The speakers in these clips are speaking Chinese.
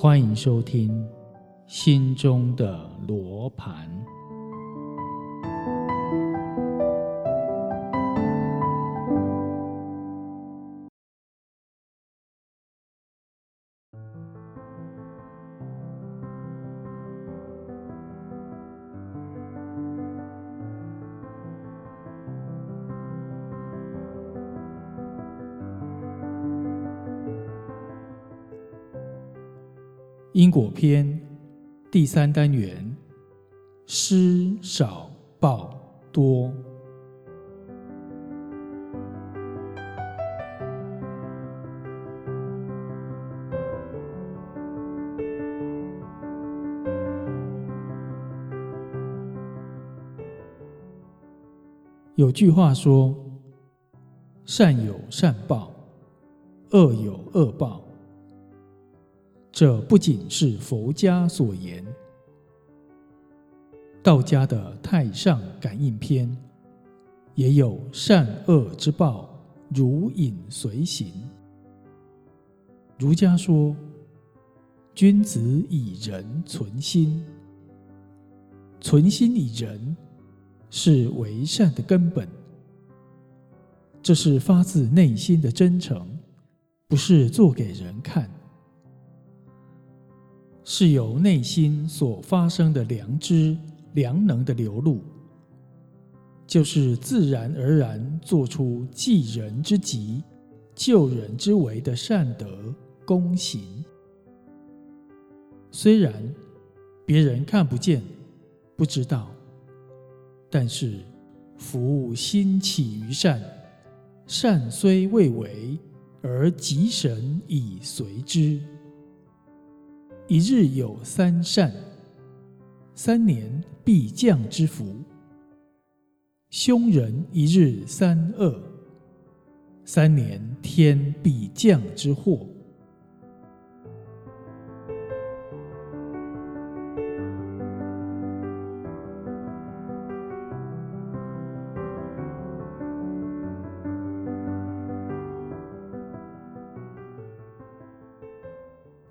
欢迎收听《心中的罗盘》。因果篇第三单元：施少报多。有句话说：“善有善报，恶有恶报。”这不仅是佛家所言，道家的《太上感应篇》也有“善恶之报，如影随形”。儒家说：“君子以仁存心，存心以仁是为善的根本。这是发自内心的真诚，不是做给人看。”是由内心所发生的良知、良能的流露，就是自然而然做出济人之急、救人之为的善德功行。虽然别人看不见、不知道，但是服务心起于善，善虽未为，而吉神已随之。一日有三善，三年必降之福。凶人一日三恶，三年天必降之祸。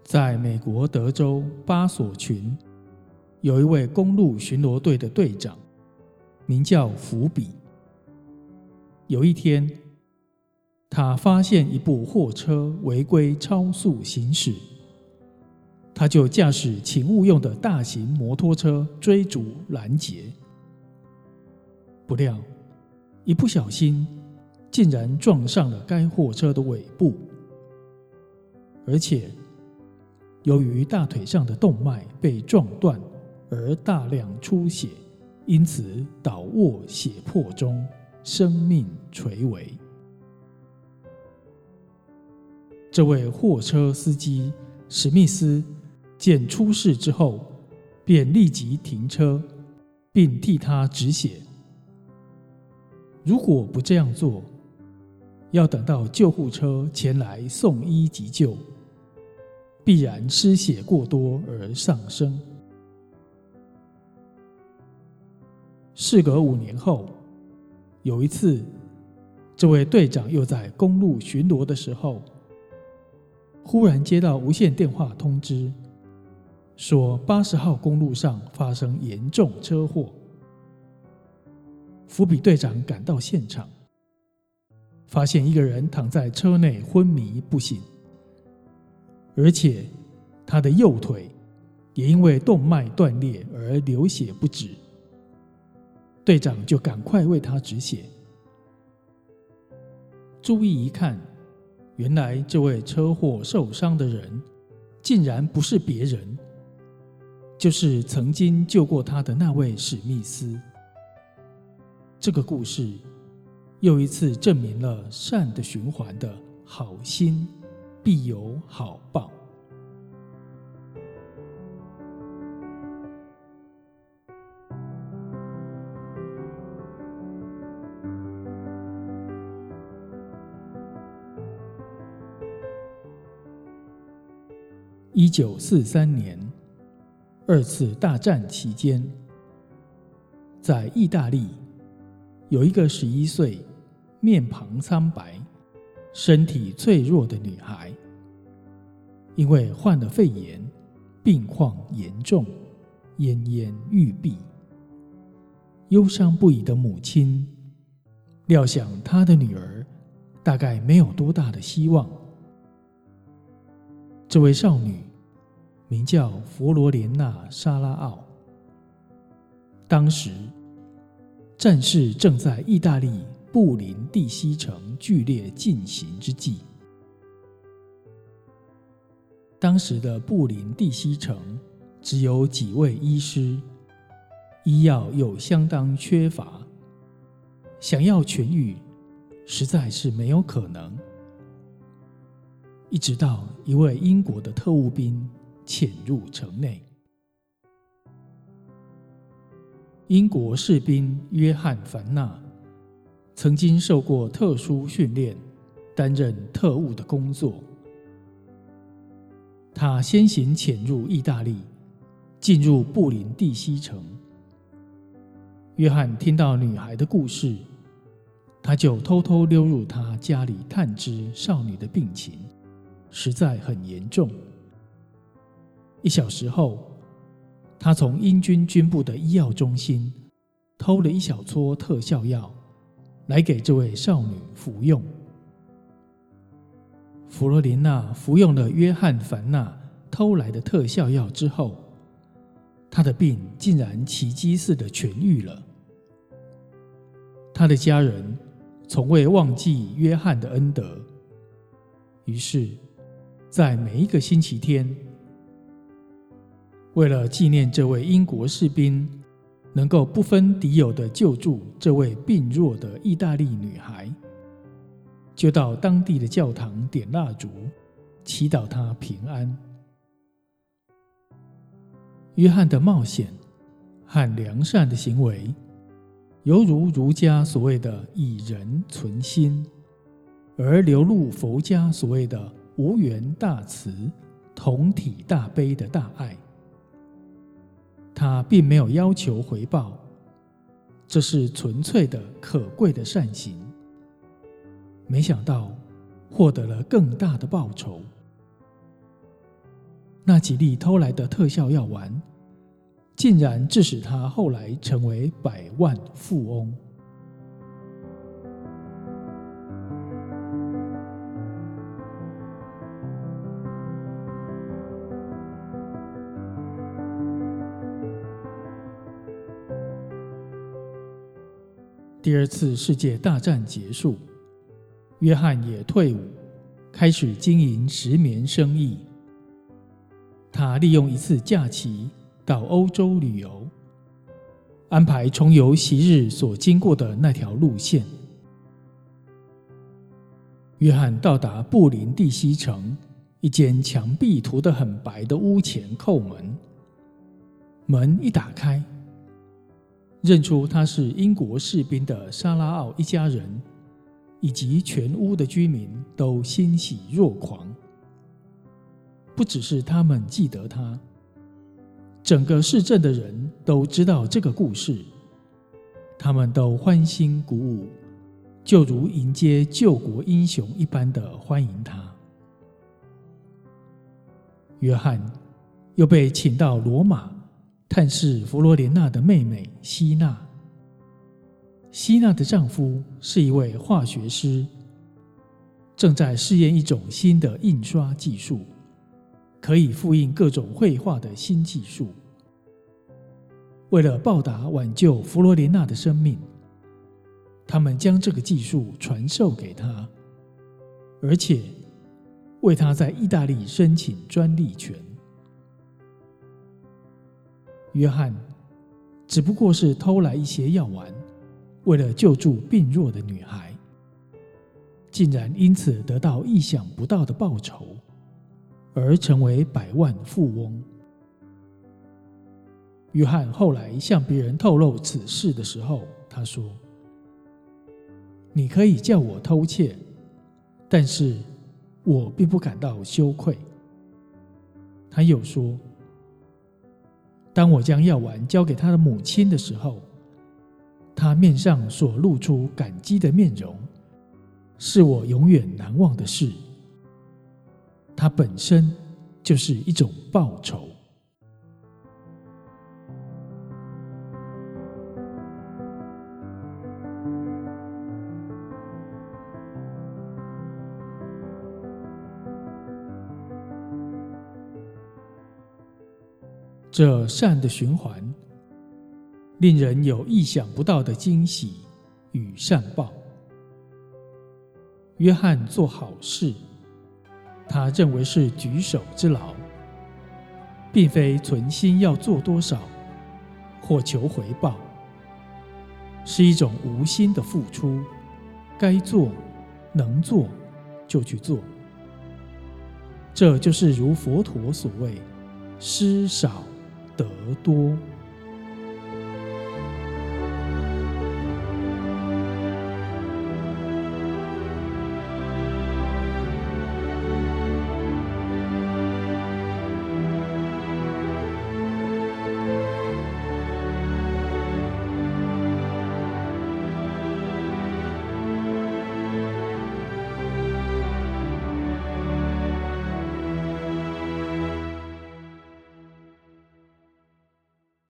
在美国德州巴索群，有一位公路巡逻队的队长，名叫福比。有一天，他发现一部货车违规超速行驶，他就驾驶勤务用的大型摩托车追逐拦截，不料一不小心，竟然撞上了该货车的尾部，而且。由于大腿上的动脉被撞断而大量出血，因此倒卧血泊中，生命垂危。这位货车司机史密斯见出事之后，便立即停车，并替他止血。如果不这样做，要等到救护车前来送医急救。必然失血过多而丧生。事隔五年后，有一次，这位队长又在公路巡逻的时候，忽然接到无线电话通知，说八十号公路上发生严重车祸。伏比队长赶到现场，发现一个人躺在车内昏迷不醒。而且，他的右腿也因为动脉断裂而流血不止。队长就赶快为他止血。注意一看，原来这位车祸受伤的人，竟然不是别人，就是曾经救过他的那位史密斯。这个故事又一次证明了善的循环的好心。必有好报。一九四三年，二次大战期间，在意大利有一个十一岁、面庞苍白。身体脆弱的女孩，因为患了肺炎，病况严重，奄奄欲毙。忧伤不已的母亲，料想她的女儿大概没有多大的希望。这位少女名叫佛罗莲娜·沙拉奥。当时，战事正在意大利布林蒂西城剧烈进行之际。当时的布林蒂西城只有几位医师，医药又相当缺乏，想要痊愈，实在是没有可能。一直到一位英国的特务兵潜入城内，英国士兵约翰·凡纳曾经受过特殊训练，担任特务的工作。他先行潜入意大利，进入布林蒂西城。约翰听到女孩的故事，他就偷偷溜入她家里探知少女的病情，实在很严重。一小时后，他从英军军部的医药中心偷了一小撮特效药，来给这位少女服用。弗罗琳娜服用了约翰·凡纳偷来的特效药之后，她的病竟然奇迹似的痊愈了。她的家人从未忘记约翰的恩德，于是，在每一个星期天，为了纪念这位英国士兵能够不分敌友的救助这位病弱的意大利女孩。就到当地的教堂点蜡烛，祈祷她平安。约翰的冒险和良善的行为，犹如儒家所谓的以人存心，而流露佛家所谓的无缘大慈、同体大悲的大爱。他并没有要求回报，这是纯粹的可贵的善行。没想到获得了更大的报酬。那几粒偷来的特效药丸，竟然致使他后来成为百万富翁。第二次世界大战结束。约翰也退伍，开始经营石棉生意。他利用一次假期到欧洲旅游，安排重游昔日所经过的那条路线。约翰到达布林蒂西城一间墙壁涂得很白的屋前叩门，门一打开，认出他是英国士兵的沙拉奥一家人。以及全屋的居民都欣喜若狂。不只是他们记得他，整个市镇的人都知道这个故事，他们都欢欣鼓舞，就如迎接救国英雄一般的欢迎他。约翰又被请到罗马探视弗罗莲娜的妹妹希娜。希娜的丈夫是一位化学师，正在试验一种新的印刷技术，可以复印各种绘画的新技术。为了报答挽救弗罗莲娜的生命，他们将这个技术传授给她，而且为她在意大利申请专利权。约翰只不过是偷来一些药丸。为了救助病弱的女孩，竟然因此得到意想不到的报酬，而成为百万富翁。约翰后来向别人透露此事的时候，他说：“你可以叫我偷窃，但是我并不感到羞愧。”他又说：“当我将药丸交给他的母亲的时候。”他面上所露出感激的面容，是我永远难忘的事。它本身就是一种报酬。这善的循环，令人有意想不到的惊喜与善报。约翰做好事，他认为是举手之劳，并非存心要做多少或求回报，是一种无心的付出，该做能做就去做。这就是如佛陀所谓“施少”。得多。